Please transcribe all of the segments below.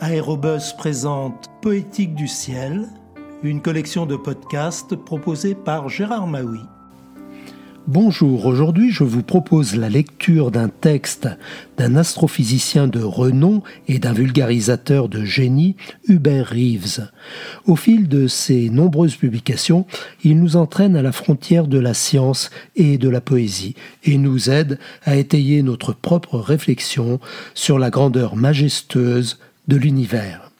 Aérobus présente Poétique du ciel, une collection de podcasts proposée par Gérard Maui. Bonjour, aujourd'hui je vous propose la lecture d'un texte d'un astrophysicien de renom et d'un vulgarisateur de génie, Hubert Reeves. Au fil de ses nombreuses publications, il nous entraîne à la frontière de la science et de la poésie et nous aide à étayer notre propre réflexion sur la grandeur majestueuse de l'univers.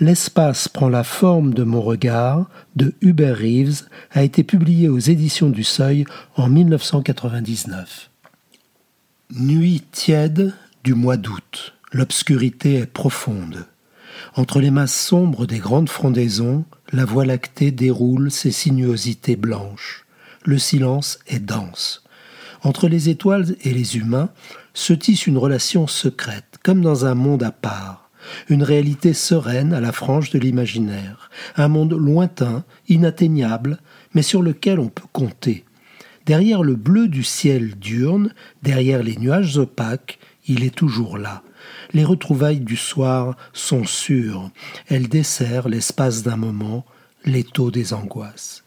L'espace prend la forme de mon regard de Hubert Reeves a été publié aux éditions du Seuil en 1999. Nuit tiède du mois d'août. L'obscurité est profonde. Entre les masses sombres des grandes frondaisons, la voie lactée déroule ses sinuosités blanches. Le silence est dense. Entre les étoiles et les humains se tisse une relation secrète, comme dans un monde à part une réalité sereine à la frange de l'imaginaire, un monde lointain, inatteignable, mais sur lequel on peut compter. Derrière le bleu du ciel diurne, derrière les nuages opaques, il est toujours là. Les retrouvailles du soir sont sûres, elles desserrent l'espace d'un moment, l'étau des angoisses.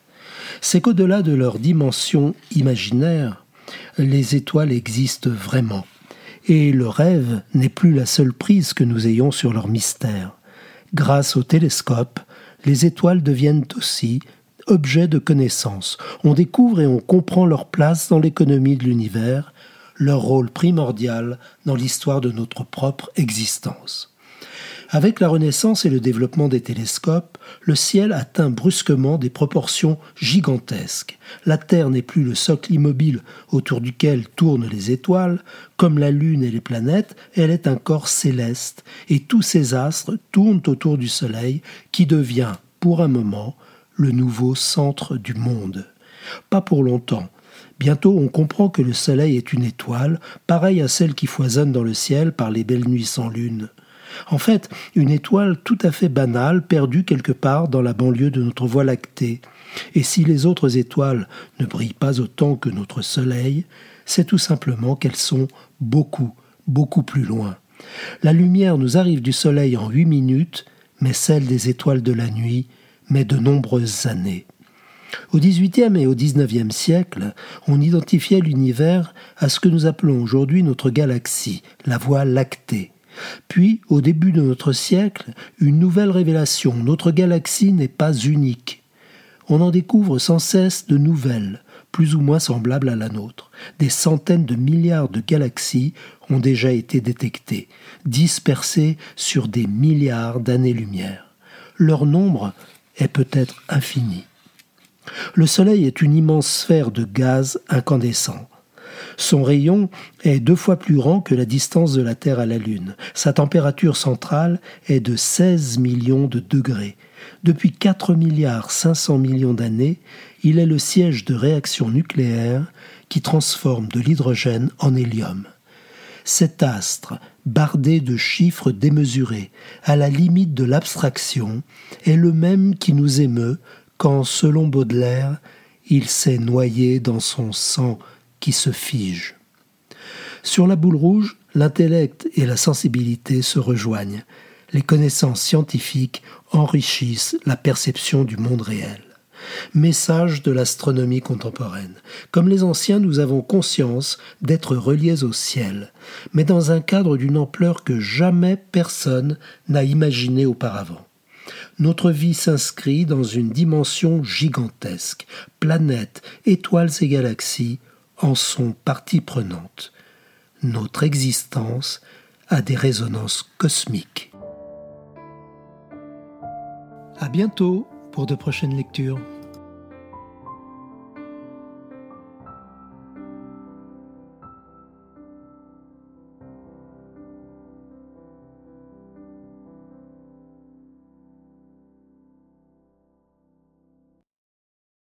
C'est qu'au-delà de leur dimension imaginaire, les étoiles existent vraiment et le rêve n'est plus la seule prise que nous ayons sur leur mystère. Grâce au télescope, les étoiles deviennent aussi objets de connaissance. On découvre et on comprend leur place dans l'économie de l'univers, leur rôle primordial dans l'histoire de notre propre existence. Avec la Renaissance et le développement des télescopes, le ciel atteint brusquement des proportions gigantesques. La Terre n'est plus le socle immobile autour duquel tournent les étoiles, comme la Lune et les planètes, elle est un corps céleste, et tous ces astres tournent autour du Soleil, qui devient, pour un moment, le nouveau centre du monde. Pas pour longtemps. Bientôt on comprend que le Soleil est une étoile, pareille à celle qui foisonne dans le ciel par les belles nuits sans lune. En fait, une étoile tout à fait banale, perdue quelque part dans la banlieue de notre Voie lactée. Et si les autres étoiles ne brillent pas autant que notre Soleil, c'est tout simplement qu'elles sont beaucoup, beaucoup plus loin. La lumière nous arrive du Soleil en huit minutes, mais celle des étoiles de la nuit met de nombreuses années. Au XVIIIe et au XIXe siècle, on identifiait l'univers à ce que nous appelons aujourd'hui notre galaxie, la Voie lactée. Puis, au début de notre siècle, une nouvelle révélation. Notre galaxie n'est pas unique. On en découvre sans cesse de nouvelles, plus ou moins semblables à la nôtre. Des centaines de milliards de galaxies ont déjà été détectées, dispersées sur des milliards d'années-lumière. Leur nombre est peut-être infini. Le Soleil est une immense sphère de gaz incandescent. Son rayon est deux fois plus grand que la distance de la Terre à la Lune. Sa température centrale est de 16 millions de degrés. Depuis 4 milliards 500 millions d'années, il est le siège de réactions nucléaires qui transforment de l'hydrogène en hélium. Cet astre, bardé de chiffres démesurés, à la limite de l'abstraction, est le même qui nous émeut quand, selon Baudelaire, il s'est noyé dans son sang qui se fige. Sur la boule rouge, l'intellect et la sensibilité se rejoignent. Les connaissances scientifiques enrichissent la perception du monde réel. Message de l'astronomie contemporaine. Comme les anciens, nous avons conscience d'être reliés au ciel, mais dans un cadre d'une ampleur que jamais personne n'a imaginé auparavant. Notre vie s'inscrit dans une dimension gigantesque. Planètes, étoiles et galaxies en sont partie prenante. Notre existence a des résonances cosmiques. À bientôt pour de prochaines lectures.